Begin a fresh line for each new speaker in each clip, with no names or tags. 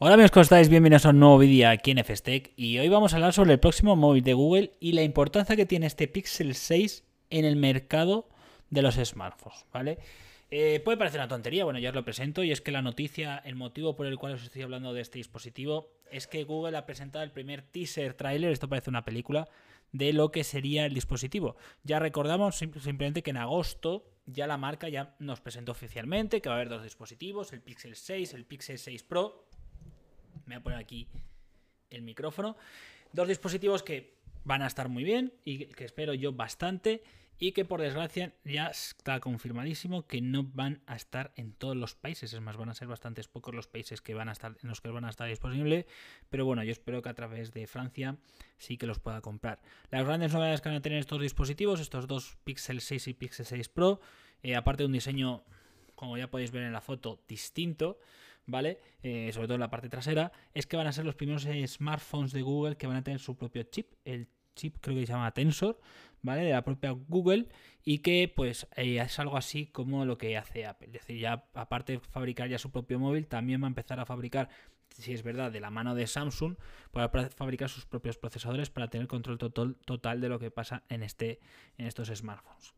Hola amigos, ¿cómo estáis? Bienvenidos a un nuevo vídeo aquí en FSTech y hoy vamos a hablar sobre el próximo móvil de Google y la importancia que tiene este Pixel 6 en el mercado de los smartphones, ¿vale? Eh, puede parecer una tontería, bueno, ya os lo presento, y es que la noticia, el motivo por el cual os estoy hablando de este dispositivo, es que Google ha presentado el primer teaser trailer, esto parece una película, de lo que sería el dispositivo. Ya recordamos simplemente que en agosto ya la marca ya nos presentó oficialmente que va a haber dos dispositivos, el Pixel 6, el Pixel 6 Pro me voy a poner aquí el micrófono. Dos dispositivos que van a estar muy bien y que espero yo bastante y que por desgracia ya está confirmadísimo que no van a estar en todos los países, es más, van a ser bastantes pocos los países que van a estar en los que van a estar disponibles, pero bueno, yo espero que a través de Francia sí que los pueda comprar. Las grandes novedades que van a tener estos dispositivos, estos dos Pixel 6 y Pixel 6 Pro, eh, aparte de un diseño, como ya podéis ver en la foto, distinto, ¿vale? Eh, sobre todo en la parte trasera, es que van a ser los primeros smartphones de Google que van a tener su propio chip, el chip creo que se llama Tensor, ¿vale? De la propia Google y que pues eh, es algo así como lo que hace Apple. Es decir, ya aparte de fabricar ya su propio móvil, también va a empezar a fabricar, si es verdad, de la mano de Samsung, para fabricar sus propios procesadores para tener control total, total de lo que pasa en, este, en estos smartphones.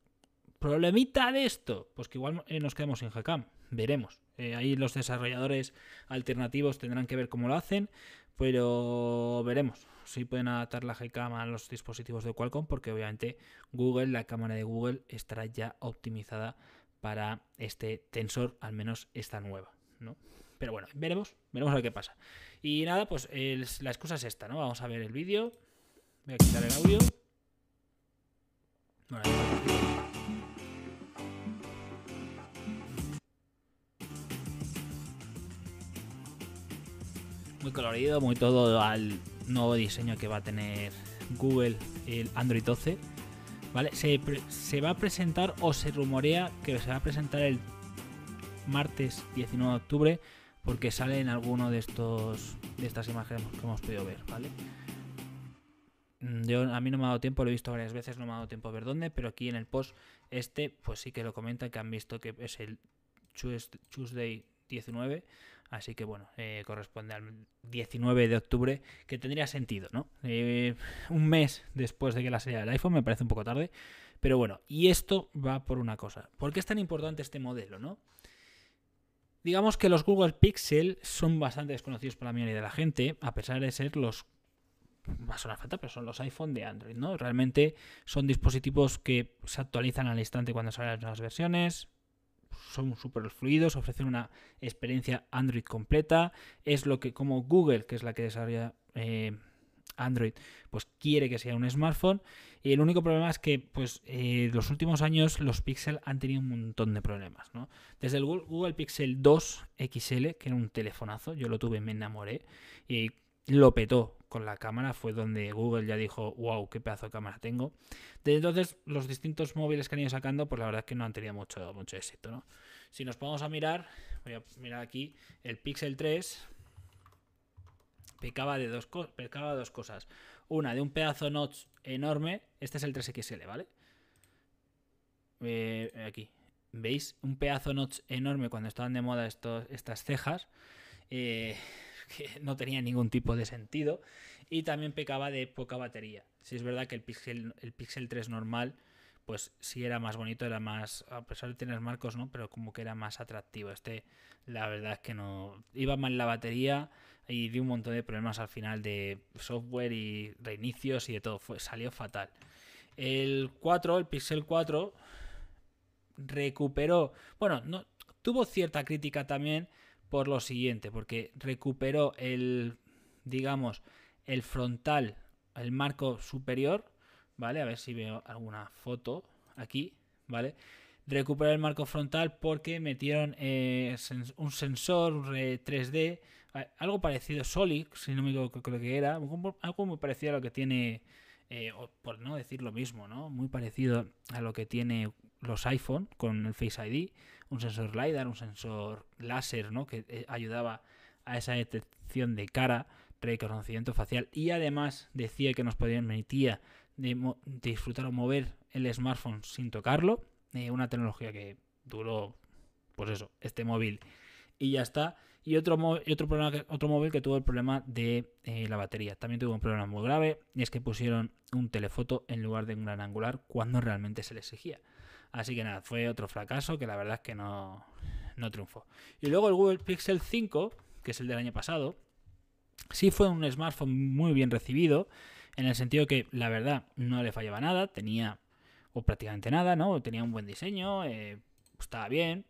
¿Problemita de esto? Pues que igual eh, nos quedamos sin GCAM. Veremos. Eh, ahí los desarrolladores alternativos tendrán que ver cómo lo hacen, pero veremos si pueden adaptar la GCAM a los dispositivos de Qualcomm, porque obviamente Google, la cámara de Google, estará ya optimizada para este tensor, al menos esta nueva, ¿no? Pero bueno, veremos, veremos a ver qué pasa. Y nada, pues la excusa es esta, ¿no? Vamos a ver el vídeo. Voy a quitar el audio. Muy colorido, muy todo al nuevo diseño que va a tener Google, el Android 12. ¿Vale? Se, se, va a presentar o se rumorea que se va a presentar el martes 19 de octubre porque sale en alguno de estos de estas imágenes que hemos podido ver, ¿vale? Mm, yo, a mí no me ha dado tiempo, lo he visto varias veces, no me ha dado tiempo a ver dónde, pero aquí en el post este, pues sí que lo comenta que han visto que es el Tuesday 19, Así que bueno, eh, corresponde al 19 de octubre, que tendría sentido, ¿no? Eh, un mes después de que la salida del iPhone, me parece un poco tarde. Pero bueno, y esto va por una cosa. ¿Por qué es tan importante este modelo, no? Digamos que los Google Pixel son bastante desconocidos por la mayoría de la gente, a pesar de ser los va a sonar falta, pero son los iPhone de Android, ¿no? Realmente son dispositivos que se actualizan al instante cuando salen las nuevas versiones, son súper fluidos, ofrecen una experiencia Android completa. Es lo que, como Google, que es la que desarrolla eh, Android, pues quiere que sea un smartphone. Y el único problema es que, pues, eh, los últimos años los Pixel han tenido un montón de problemas, ¿no? Desde el Google Pixel 2 XL, que era un telefonazo, yo lo tuve, me enamoré. Y lo petó con la cámara, fue donde Google ya dijo, wow, qué pedazo de cámara tengo. Desde entonces, los distintos móviles que han ido sacando, pues la verdad es que no han tenido mucho, mucho éxito, ¿no? Si nos ponemos a mirar, voy a mirar aquí, el Pixel 3 pecaba de dos, pecaba de dos cosas. Una, de un pedazo notch enorme, este es el 3XL, ¿vale? Eh, aquí, ¿veis? Un pedazo notch enorme cuando estaban de moda estos, estas cejas. Eh, que no tenía ningún tipo de sentido y también pecaba de poca batería. Si es verdad que el Pixel, el Pixel 3 normal, pues sí era más bonito, era más, a pesar de tener marcos, ¿no? Pero como que era más atractivo. Este, la verdad es que no, iba mal la batería y dio un montón de problemas al final de software y reinicios y de todo, fue, salió fatal. El 4, el Pixel 4, recuperó, bueno, no, tuvo cierta crítica también por lo siguiente, porque recuperó el, digamos, el frontal, el marco superior, ¿vale? A ver si veo alguna foto aquí, ¿vale? Recuperó el marco frontal porque metieron eh, un sensor 3D, algo parecido, Solid, si no me equivoco, creo que era, algo muy parecido a lo que tiene, eh, por no decir lo mismo, ¿no? Muy parecido a lo que tiene los iPhone con el Face ID, un sensor LiDAR, un sensor láser, ¿no? Que eh, ayudaba a esa detección de cara, reconocimiento facial y además decía que nos permitía disfrutar o mover el smartphone sin tocarlo, eh, una tecnología que duró, pues eso, este móvil y ya está. Y otro, otro, problema otro móvil que tuvo el problema de eh, la batería. También tuvo un problema muy grave y es que pusieron un telefoto en lugar de un gran angular cuando realmente se le exigía. Así que nada, fue otro fracaso que la verdad es que no, no triunfó. Y luego el Google Pixel 5, que es el del año pasado, sí fue un smartphone muy bien recibido, en el sentido que la verdad no le fallaba nada, tenía o prácticamente nada, ¿no? Tenía un buen diseño, eh, estaba bien,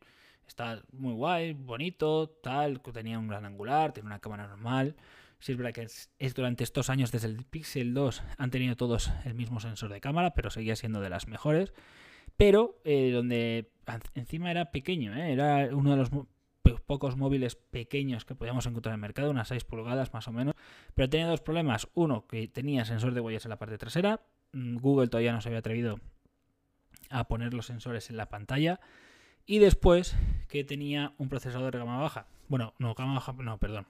está muy guay, bonito, tal, tenía un gran angular, tiene una cámara normal. Si es verdad que es, durante estos años, desde el Pixel 2, han tenido todos el mismo sensor de cámara, pero seguía siendo de las mejores. Pero eh, donde encima era pequeño, ¿eh? era uno de los pocos móviles pequeños que podíamos encontrar en el mercado, unas 6 pulgadas más o menos. Pero tenía dos problemas. Uno, que tenía sensor de huellas en la parte trasera. Mm, Google todavía no se había atrevido a poner los sensores en la pantalla. Y después que tenía un procesador de gama baja. Bueno, no, gama baja, no, perdón.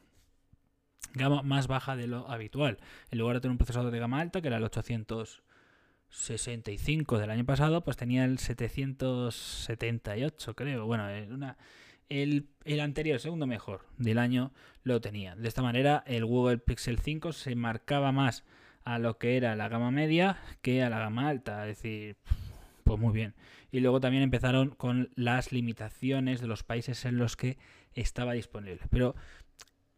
Gama más baja de lo habitual. En lugar de tener un procesador de gama alta, que era el 865 del año pasado, pues tenía el 778, creo. Bueno, una, el, el, anterior, el segundo mejor del año, lo tenía. De esta manera, el Google Pixel 5 se marcaba más a lo que era la gama media que a la gama alta. Es decir, pues muy bien. Y luego también empezaron con las limitaciones de los países en los que estaba disponible. Pero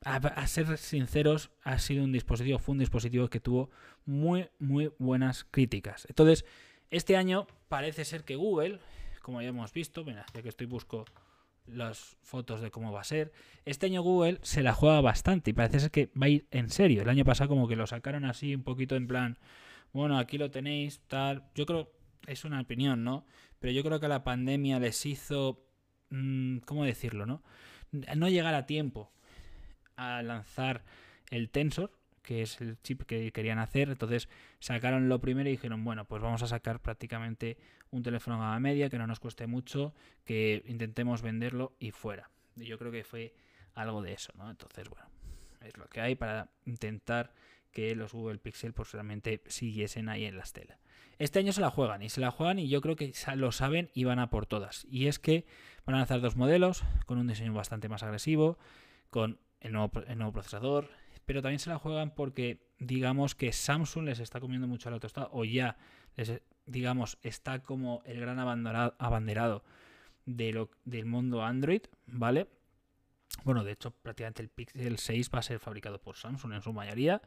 a, ser sinceros, ha sido un dispositivo, fue un dispositivo que tuvo muy, muy buenas críticas. Entonces, este año parece ser que Google, como ya hemos visto, mira, ya que estoy busco las fotos de cómo va a ser. Este año Google se la juega bastante y parece ser que va a ir en serio. El año pasado como que lo sacaron así un poquito en plan, bueno, aquí lo tenéis, tal. Yo creo, es una opinión, ¿no? Pero yo creo que la pandemia les hizo, mm, ¿cómo decirlo, no? No llegar a tiempo a lanzar el Tensor, que es el chip que querían hacer. Entonces sacaron lo primero y dijeron, bueno, pues vamos a sacar prácticamente un teléfono gama media que no nos cueste mucho, que intentemos venderlo y fuera. Y yo creo que fue algo de eso, ¿no? Entonces, bueno, es lo que hay para intentar que los Google Pixel pues realmente siguiesen ahí en la estela. Este año se la juegan y se la juegan y yo creo que lo saben y van a por todas. Y es que van a lanzar dos modelos con un diseño bastante más agresivo, con el nuevo, procesador, pero también se la juegan porque digamos que Samsung les está comiendo mucho la tostada o ya les, digamos está como el gran abanderado del mundo Android, ¿vale? Bueno, de hecho prácticamente el Pixel 6 va a ser fabricado por Samsung en su mayoría.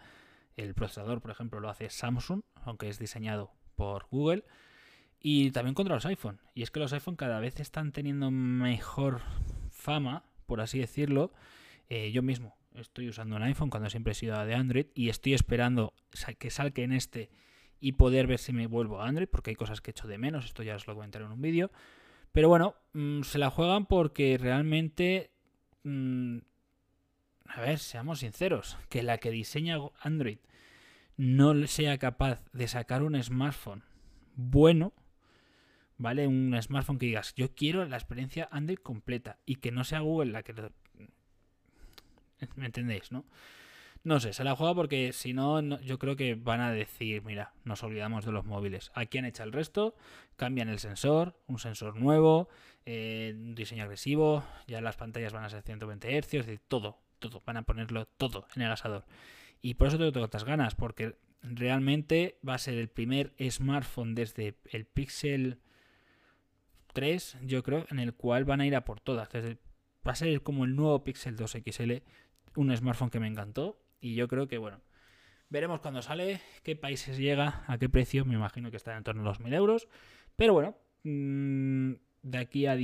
El procesador, por ejemplo, lo hace Samsung, aunque es diseñado por Google. Y también contra los iPhone. Y es que los iPhone cada vez están teniendo mejor fama, por así decirlo. Eh, yo mismo estoy usando un iPhone cuando siempre he sido de Android y estoy esperando que salga en este y poder ver si me vuelvo a Android, porque hay cosas que he hecho de menos, esto ya os lo comentaré en un vídeo. Pero bueno, mm, se la juegan porque realmente... A ver, seamos sinceros, que la que diseña Android no sea capaz de sacar un smartphone bueno, ¿vale? Un smartphone que digas, yo quiero la experiencia Android completa y que no sea Google la que ¿Me entendéis, no? No sé, se la juega porque si no, yo creo que van a decir, mira, nos olvidamos de los móviles. Aquí han hecho el resto, cambian el sensor, un sensor nuevo, eh, un diseño agresivo, ya las pantallas van a ser 120 Hz, de todo, van a ponerlo todo en el asador. Y por eso tengo tantas ganas, porque realmente va a ser el primer smartphone desde el Pixel 3, yo creo, en el cual van a ir a por todas. va a ser como el nuevo Pixel 2 XL un smartphone que me encantó y yo creo que, bueno, veremos cuando sale, qué países llega, a qué precio, me imagino que está en torno a los 1000 euros, pero bueno, mm, de aquí a,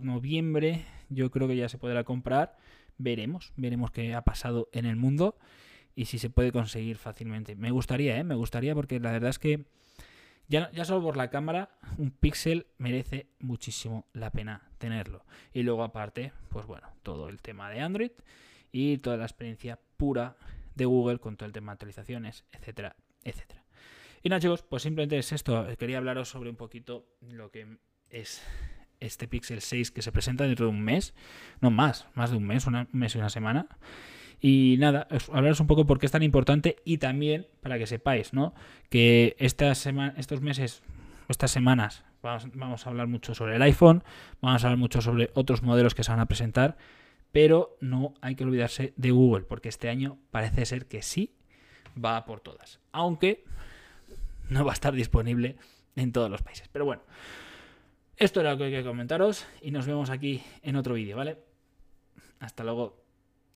noviembre yo creo que ya se podrá comprar, veremos, veremos qué ha pasado en el mundo y si se puede conseguir fácilmente. Me gustaría, ¿eh? Me gustaría porque la verdad es que ya, ya, solo por la cámara, un Pixel merece muchísimo la pena tenerlo. Y luego aparte, pues bueno, todo el tema de Android y toda la experiencia pura de Google con todo el tema de actualizaciones, etcétera, etcétera. Y nada chicos, pues simplemente es esto. Quería hablaros sobre un poquito lo que es este Pixel 6 que se presenta dentro de un mes, no más, más de un mes, un mes y una semana. Y nada, hablaros un poco por qué es tan importante y también para que sepáis, ¿no? Que esta semana, estos meses, estas semanas, vamos, vamos, a hablar mucho sobre el iPhone, vamos a hablar mucho sobre otros modelos que se van a presentar pero no hay que olvidarse de Google, porque este año parece ser que sí va por todas, aunque no va a estar disponible en todos los países. Pero bueno, esto era lo que hay que comentaros y nos vemos aquí en otro vídeo, ¿vale? Hasta luego.